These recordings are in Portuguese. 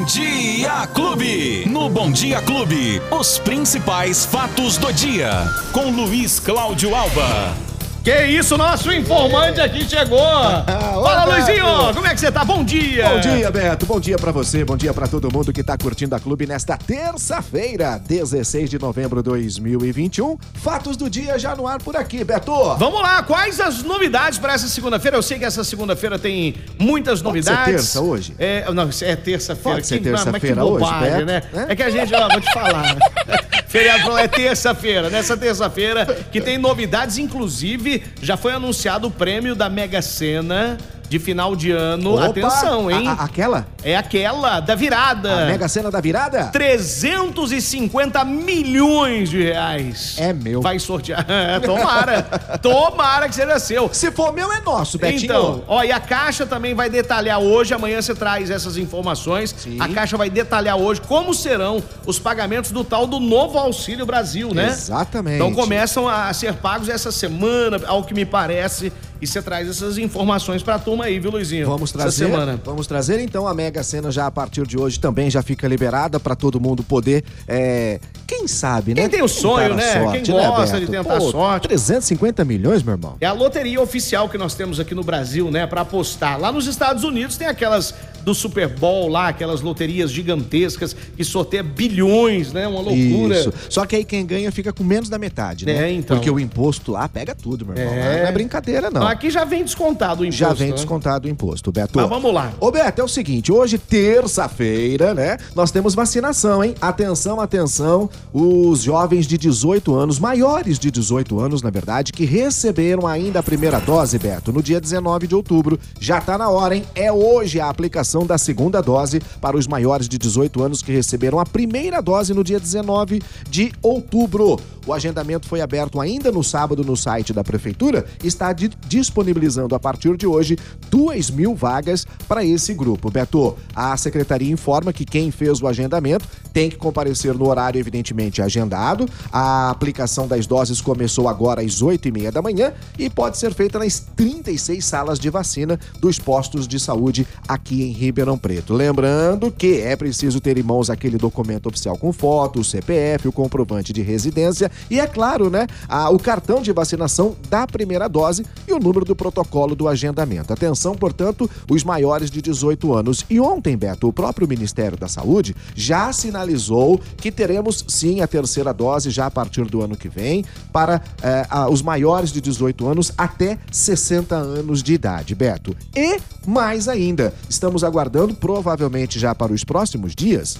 Bom Dia Clube. No Bom Dia Clube, os principais fatos do dia. Com Luiz Cláudio Alba. Que isso, nosso informante aqui chegou! Fala, Luizinho! Como é que você tá? Bom dia! Bom dia, Beto. Bom dia pra você, bom dia pra todo mundo que tá curtindo a clube nesta terça-feira, 16 de novembro de 2021. Fatos do dia já no ar por aqui, Beto. Vamos lá, quais as novidades pra essa segunda-feira? Eu sei que essa segunda-feira tem muitas Pode novidades. terça hoje? É, não, é terça-feira. Pode ser terça-feira hoje, bobagem, Beto, né? né? É que a gente, ó, vou te falar. Feriado é terça-feira. Nessa terça-feira que tem novidades, inclusive já foi anunciado o prêmio da Mega Sena de final de ano. Opa, Atenção, hein? a- a- aquela? É aquela da virada. A Mega Sena da virada? 350 milhões de reais. É meu. Vai sortear. Tomara. Tomara que seja seu. Se for meu, é nosso, Betinho. Então, ó, e a Caixa também vai detalhar hoje, amanhã você traz essas informações. Sim. A Caixa vai detalhar hoje como serão os pagamentos do tal do novo Auxílio Brasil, né? Exatamente. Então começam a ser pagos essa semana, ao que me parece, e você traz essas informações pra turma aí, viu, Luizinho? Vamos Essa trazer, semana. vamos trazer então a Mega Sena já a partir de hoje também já fica liberada pra todo mundo poder, é, quem sabe, né? Quem tem o sonho, a né? Quem gosta de tentar a sorte. 350 milhões, meu irmão. É a loteria oficial que nós temos aqui no Brasil, né, Pra apostar. Lá nos Estados Unidos tem aquelas do Super Bowl lá, aquelas loterias gigantescas que sorteia bilhões, né? Uma loucura. Isso. Só que aí quem ganha fica com menos da metade, né? É, então. Porque o imposto lá pega tudo, meu irmão. É. Não é brincadeira, não. Aqui já vem descontado o imposto. Já vem né? descontado o imposto, Beto. Mas vamos lá. Ô, Beto, é o seguinte, hoje, terça-feira, né? Nós temos vacinação, hein? Atenção, atenção, os jovens de 18 anos, maiores de 18 anos, na verdade, que receberam ainda a primeira dose, Beto, no dia 19 de outubro. Já tá na hora, hein? É hoje a aplicação da segunda dose para os maiores de 18 anos que receberam a primeira dose no dia 19 de outubro. O agendamento foi aberto ainda no sábado no site da Prefeitura e está di- disponibilizando a partir de hoje 2 mil vagas para esse grupo. Beto, a secretaria informa que quem fez o agendamento tem que comparecer no horário, evidentemente, agendado. A aplicação das doses começou agora às 8 e meia da manhã e pode ser feita nas 36 salas de vacina dos postos de saúde aqui em Ribeirão Preto. Lembrando que é preciso ter em mãos aquele documento oficial com foto, o CPF, o comprovante de residência e, é claro, né, a- o cartão de vacinação da primeira dose e o número do protocolo do agendamento. Atenção, portanto, os maiores de 18 anos. E ontem, Beto, o próprio Ministério da Saúde já sinalizou que teremos sim a terceira dose já a partir do ano que vem para eh, a- os maiores de 18 anos até 60 anos de idade, Beto. E mais ainda, estamos aguardando, provavelmente já para os próximos dias,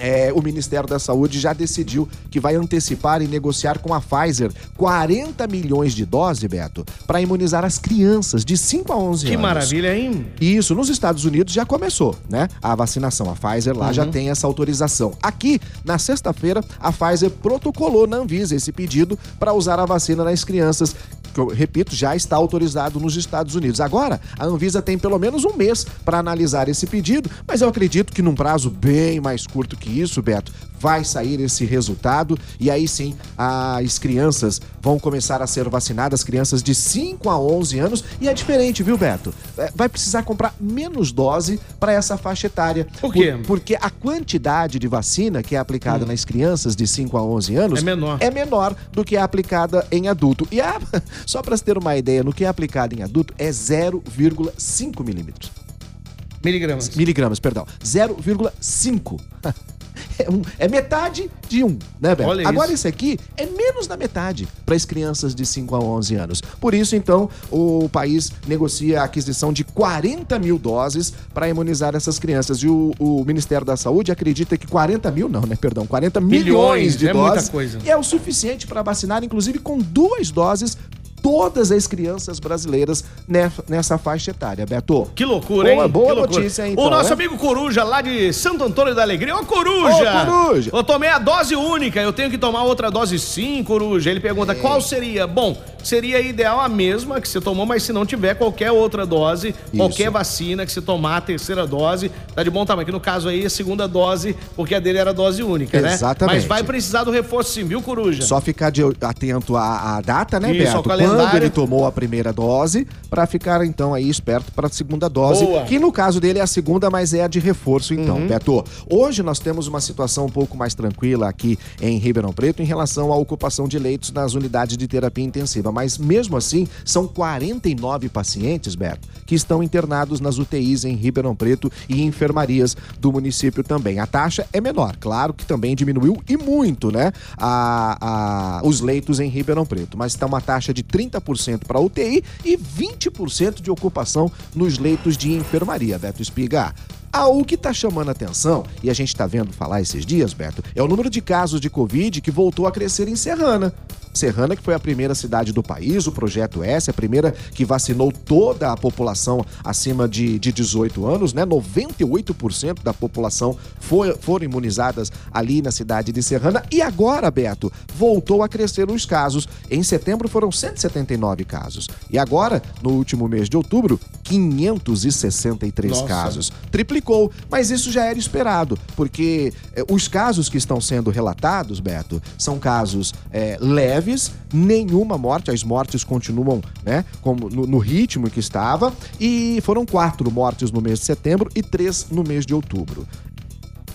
é, o Ministério da Saúde já decidiu que vai antecipar e negociar com a Pfizer 40 milhões de doses, Beto, para imunizar as crianças de 5 a 11 Que anos. maravilha, hein? Isso, nos Estados Unidos já começou, né? A vacinação. A Pfizer lá já tem essa autorização. Aqui, na sexta-feira, a Pfizer protocolou na Anvisa esse pedido para usar a vacina nas crianças. Que eu repito, já está autorizado nos Estados Unidos. Agora, a Anvisa tem pelo menos um mês para analisar esse pedido, mas eu acredito que num prazo bem mais curto que isso, Beto, vai sair esse resultado e aí sim as crianças vão começar a ser vacinadas, crianças de 5 a 11 anos, e é diferente, viu, Beto? É, Vai precisar comprar menos dose para essa faixa etária. Por quê? porque a quantidade de vacina que é aplicada nas crianças de 5 a 11 anos É menor. é menor do que é aplicada em adulto. E a, só para ter uma ideia, no que é aplicado em adulto é 0,5 milímetros. Miligramas. Miligramas, perdão. 0,5. É, um- é metade de um, né, Beto? Olha Agora isso. esse aqui é menos da metade para as crianças de 5 a 11 anos. Por isso, então, o país negocia a aquisição de 40 mil doses para imunizar essas crianças. E o, o Ministério da Saúde acredita que 40 mil, não, né? Perdão, 40 milhões, Milhões, de é muita doses. coisa. E é o suficiente para vacinar, inclusive, com duas doses. Todas as crianças brasileiras nessa, faixa etária, Beto. Que loucura, hein? Boa, boa Que loucura. notícia, então, O nosso né? amigo Coruja, lá de Santo Antônio da Alegria. Ô, Coruja! Ô, Coruja! Eu tomei a dose única, eu tenho que tomar outra dose sim, Coruja. Ele pergunta qual seria. Bom, seria ideal a mesma que você tomou, mas se não tiver qualquer outra dose, Isso. qualquer vacina que você tomar a terceira dose, tá de bom tamanho. Que no caso aí, a segunda dose, porque a dele era dose única, né? Exatamente. Mas vai precisar do reforço sim, viu, Coruja? Só ficar de- atento à, à data, né, Isso, Beto? Quando ele tomou a primeira dose, pra ficar então aí esperto para a segunda dose, Boa. que no caso dele é a segunda, mas é a de reforço então, Uhum. Beto. Hoje nós temos uma situação um pouco mais tranquila aqui em Ribeirão Preto em relação à ocupação de leitos nas unidades de terapia intensiva, mas mesmo assim são 49 pacientes, Beto, que estão internados nas UTIs em Ribeirão Preto e enfermarias do município também. A taxa é menor, claro que também diminuiu e muito, né? A, a- os leitos em Ribeirão Preto, mas está uma taxa de 30% para UTI e 20% de ocupação nos leitos de enfermaria, Beto Espiga. Ah, o que está chamando atenção, e a gente está vendo falar esses dias, Beto, é o número de casos de Covid que voltou a crescer em Serrana. Serrana, que foi a primeira cidade do país, o Projeto S, a primeira que vacinou toda a população acima de, de 18 anos, né? 98% da população foi, foram imunizadas ali na cidade de Serrana. E agora, Beto, voltou a crescer os casos. Em setembro foram 179 casos. E agora, no último mês de outubro, 563 Nossa. casos triplicou, mas isso já era esperado, porque eh, os casos que estão sendo relatados, Beto, são casos eh, leves, nenhuma morte, as mortes continuam né, como no, no ritmo que estava, e foram quatro mortes no mês de setembro e três no mês de outubro.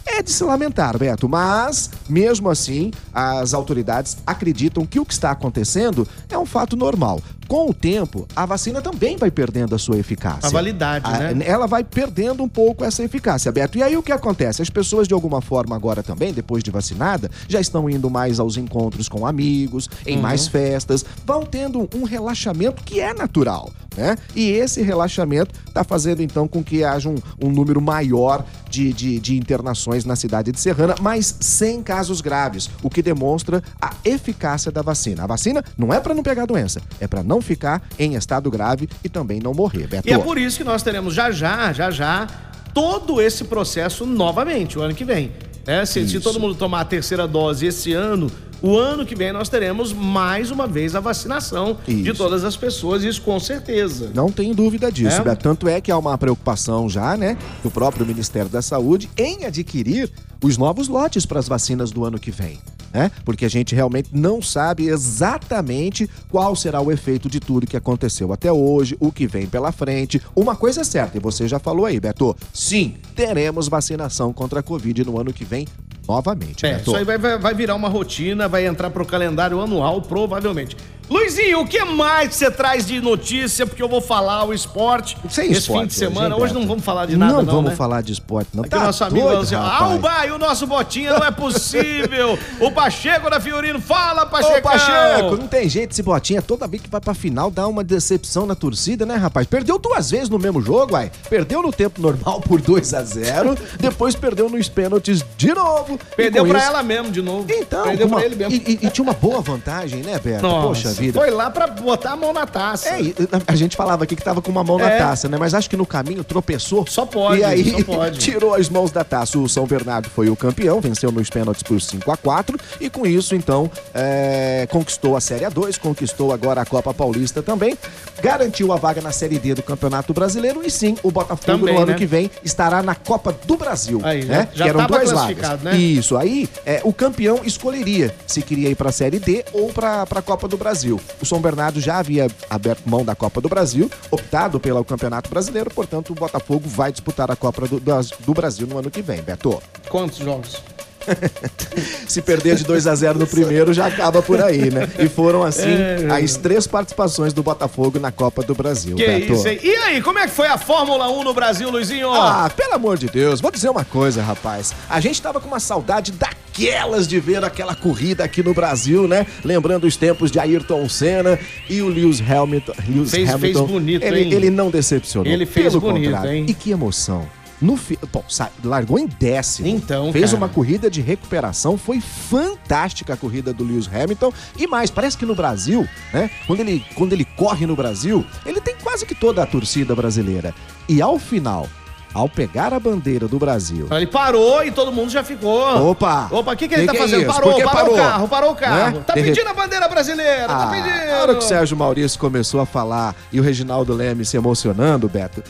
É de se lamentar, Beto, mas, mesmo assim, as autoridades acreditam que o que está acontecendo é um fato normal. Com o tempo, a vacina também vai perdendo a sua eficácia. A validade, A- né? Ela vai perdendo um pouco essa eficácia, Beto. E aí o que acontece? As pessoas, de alguma forma, agora também, depois de vacinada, já estão indo mais aos encontros com amigos, em Uhum. mais festas, vão tendo um relaxamento que é natural, né? E esse relaxamento está fazendo, então, com que haja um, um número maior de, de, de internações na cidade de Serrana, mas sem casos graves, o que demonstra a eficácia da vacina. A vacina não é para não pegar a doença, é para não ficar em estado grave e também não morrer, Beto. E é por isso que nós teremos já já, já já, todo esse processo novamente, o ano que vem. né? se, se todo mundo tomar a terceira dose esse ano, o ano que vem nós teremos mais uma vez a vacinação de Isso. todas as pessoas, isso com certeza. Não tem dúvida disso, É? Beto. Tanto é que há uma preocupação já, né, do próprio Ministério da Saúde em adquirir os novos lotes para as vacinas do ano que vem. Né? Porque a gente realmente não sabe exatamente qual será o efeito de tudo que aconteceu até hoje, o que vem pela frente. Uma coisa é certa, e você já falou aí, Beto. Sim, teremos vacinação contra a Covid no ano que vem novamente, É, Beto. isso aí vai, vai, vai virar uma rotina, vai entrar pro calendário anual, provavelmente. Luizinho, o que mais você traz de notícia? Porque eu vou falar o esporte Sem esse esporte fim de semana. Hoje, Beto? não vamos falar de nada, não, Não vamos né? falar de esporte, não. Aqui Tá o nosso amigo doido, assim. Alba, e o nosso botinha não é possível. o Pacheco da Fiorino, fala, Pacheco! Ô, Pacheco, não tem jeito esse botinha. Toda vez que vai pra final dá uma decepção na torcida, né, rapaz? Perdeu duas vezes no mesmo jogo, uai. Perdeu no tempo normal por 2 a 0 depois perdeu nos pênaltis de novo. Perdeu pra isso- ela mesmo, de novo. Então, Perdeu uma- pra ele mesmo. E, e- e tinha uma boa vantagem, né, Beto? Nossa, Poxa vida. Foi lá pra botar a mão na taça. É, a gente falava aqui que tava com uma mão na É. taça, né? Mas acho que no caminho tropeçou. Só pode, E aí só pode. tirou as mãos da taça. O São Bernardo foi o campeão, venceu nos pênaltis por 5 a 4 e com isso, então, é, conquistou a Série A2, conquistou agora a Copa Paulista também, garantiu a vaga na Série D do Campeonato Brasileiro e sim, o Botafogo Também, no ano né? que vem estará na Copa do Brasil. Aí, né? já que eram duas vagas. né? Isso, aí é, o campeão escolheria se queria ir para a Série D ou para a Copa do Brasil. O São Bernardo já havia aberto mão da Copa do Brasil, optado pelo Campeonato Brasileiro, portanto o Botafogo vai disputar a Copa do, do Brasil no ano que vem, Beto. Quantos jogos? Se perder de 2 a 0 no primeiro, já acaba por aí, né? E foram assim É. as três participações do Botafogo na Copa do Brasil, Que Beto. isso, hein? E aí, como é que foi a Fórmula 1 no Brasil, Luizinho? Ah, pelo amor de Deus, vou dizer uma coisa, rapaz. A gente tava com uma saudade daquelas de ver aquela corrida aqui no Brasil, né? Lembrando os tempos de Ayrton Senna e o Lewis Hamilton. Lewis Fez- Hamilton. fez bonito, ele, hein? ele não decepcionou. Ele fez pelo bonito, contrário. hein? E que emoção. No fi... Bom, sa- largou em décimo. Então, Fez cara. uma corrida de recuperação. Foi fantástica a corrida do Lewis Hamilton. E mais, parece que no Brasil, né? Quando ele, quando ele corre no Brasil, ele tem quase que toda a torcida brasileira. E ao final, ao pegar a bandeira do Brasil. Ele parou e todo mundo já ficou. Opa! Opa, o que, que ele Que tá que é fazendo? isso? parou, parou, parou? o carro, parou o carro. Né? Tá pedindo a bandeira brasileira, tá Ah, pedindo. na hora que o Sérgio Maurício começou a falar e o Reginaldo Leme se emocionando, Beto,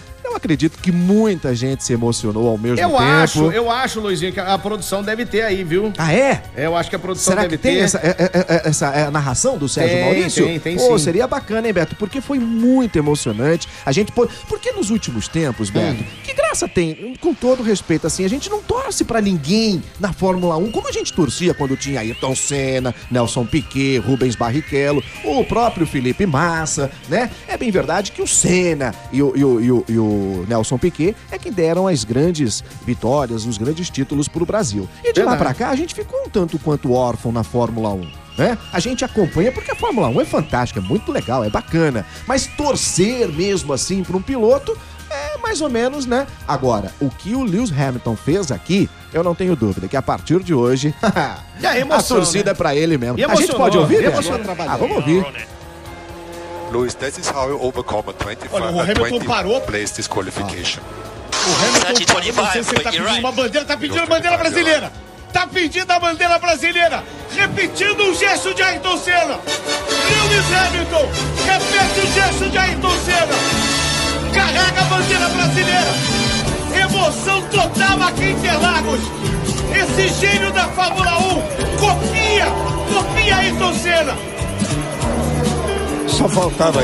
acredito que muita gente se emocionou ao mesmo Eu tempo. acho, eu acho, Luizinho, que a produção deve ter aí, viu? Ah, é? Eu acho que a produção Será deve que tem ter. essa, é- é- é- essa é a narração do Sérgio Tem, Maurício? tem, tem Pô, sim. seria bacana, hein, Beto? Porque foi muito emocionante. A gente pôde... Porque nos últimos tempos, Beto, Hum. que graça tem, com todo respeito, assim, a gente não torce pra ninguém na Fórmula 1, como a gente torcia quando tinha Ayrton Senna, Nelson Piquet, Rubens Barrichello, o próprio Felipe Massa, né? É bem verdade que o Senna e o, e o- e o- e o Nelson Piquet é quem deram as grandes vitórias, os grandes títulos pro Brasil. E de lá Verdade. pra cá, a gente ficou um tanto quanto órfão na Fórmula 1. Né? A gente acompanha porque a Fórmula 1 é fantástica, é muito legal, é bacana. Mas torcer mesmo assim para um piloto é mais ou menos, né? Agora, o que o Lewis Hamilton fez aqui, eu não tenho dúvida que a partir de hoje a emoção, a torcida né? é pra ele mesmo. E a gente pode ouvir, emocionou. Ah, vamos ouvir. Lewis, that is how you overcome a 25 Olha, o a Hamilton 20 parou. place disqualification. O Hamilton, parou, se ele tá pedindo uma bandeira, tá pedindo a bandeira brasileira. Tá pedindo a bandeira brasileira. Repetindo o gesto de Ayrton Senna. Lewis Hamilton, repete o gesto de Ayrton Senna. Carrega a bandeira brasileira. Emoção total aqui em Interlagos. Esse gênio da Fórmula 1 copia, copia Ayrton Senna. Só faltava.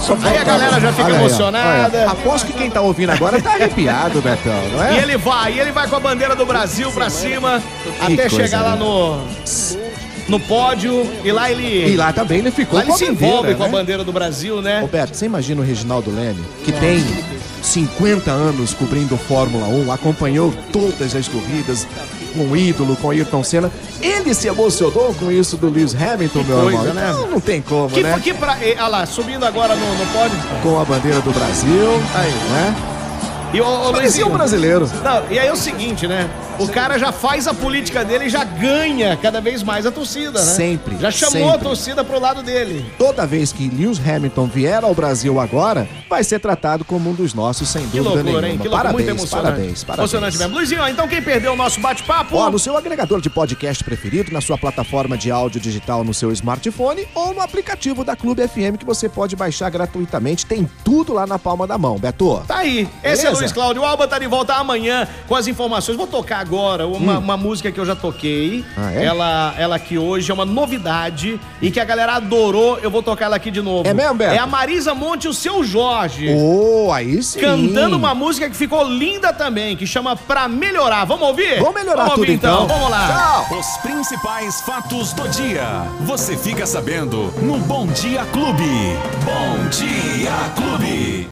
Só Aí a galera já fica Olha aí, ó. emocionada. Olha, Aposto que quem tá ouvindo agora tá arrepiado, Betão, não é? E ele vai, e ele vai com a bandeira do Brasil pra cima, até coisa, chegar lá né? no no pódio e lá ele E lá também ele ficou lá ele com a se bandeira, envolve com a né? bandeira do Brasil, né? Roberto, você imagina o Reginaldo Leme, que tem 50 anos cobrindo Fórmula 1, acompanhou todas as corridas, com o ídolo, com Ayrton Senna. Ele se emocionou com isso do Lewis Hamilton, meu coisa, irmão. né? Não, não tem como, Que, né? que pra, eh, olha lá, subindo agora no, no pódio. Com a bandeira do Brasil, Aí. né? E o, o Luizinho, um brasileiro. Não, e aí é o seguinte, né? O cara já faz a política dele e já ganha cada vez mais a torcida, né? Sempre, Já chamou a sempre. torcida pro lado dele. Toda vez que Lewis Hamilton vier ao Brasil agora, vai ser tratado como um dos nossos, sem Que dúvida loucura, nenhuma. Que loucura, parabéns, muito emocionante. parabéns, parabéns. Emocionante mesmo. Luizinho, então quem perdeu o nosso bate-papo... Ó, no seu agregador de podcast preferido, na sua plataforma de áudio digital no seu smartphone ou no aplicativo da Clube FM que você pode baixar gratuitamente. Tem tudo lá na palma da mão, Beto. Tá aí. Esse é Beleza? Luiz Cláudio Alba, tá de volta amanhã com as informações. Vou tocar agora uma, uma música que eu já toquei. Hum. Ah, é? Ela, ela que hoje é uma novidade e que a galera adorou. Eu vou tocar ela aqui de novo. É mesmo, Beto? É a Marisa Monte e o Seu Jorge. Oh, aí sim. Cantando uma música que ficou linda também, que chama Pra Melhorar. Vamos ouvir? Vamos melhorar Vamos tudo ouvir, então. Vamos lá. Tchau. Os principais fatos do dia. Você fica sabendo no Bom Dia Clube. Bom Dia Clube.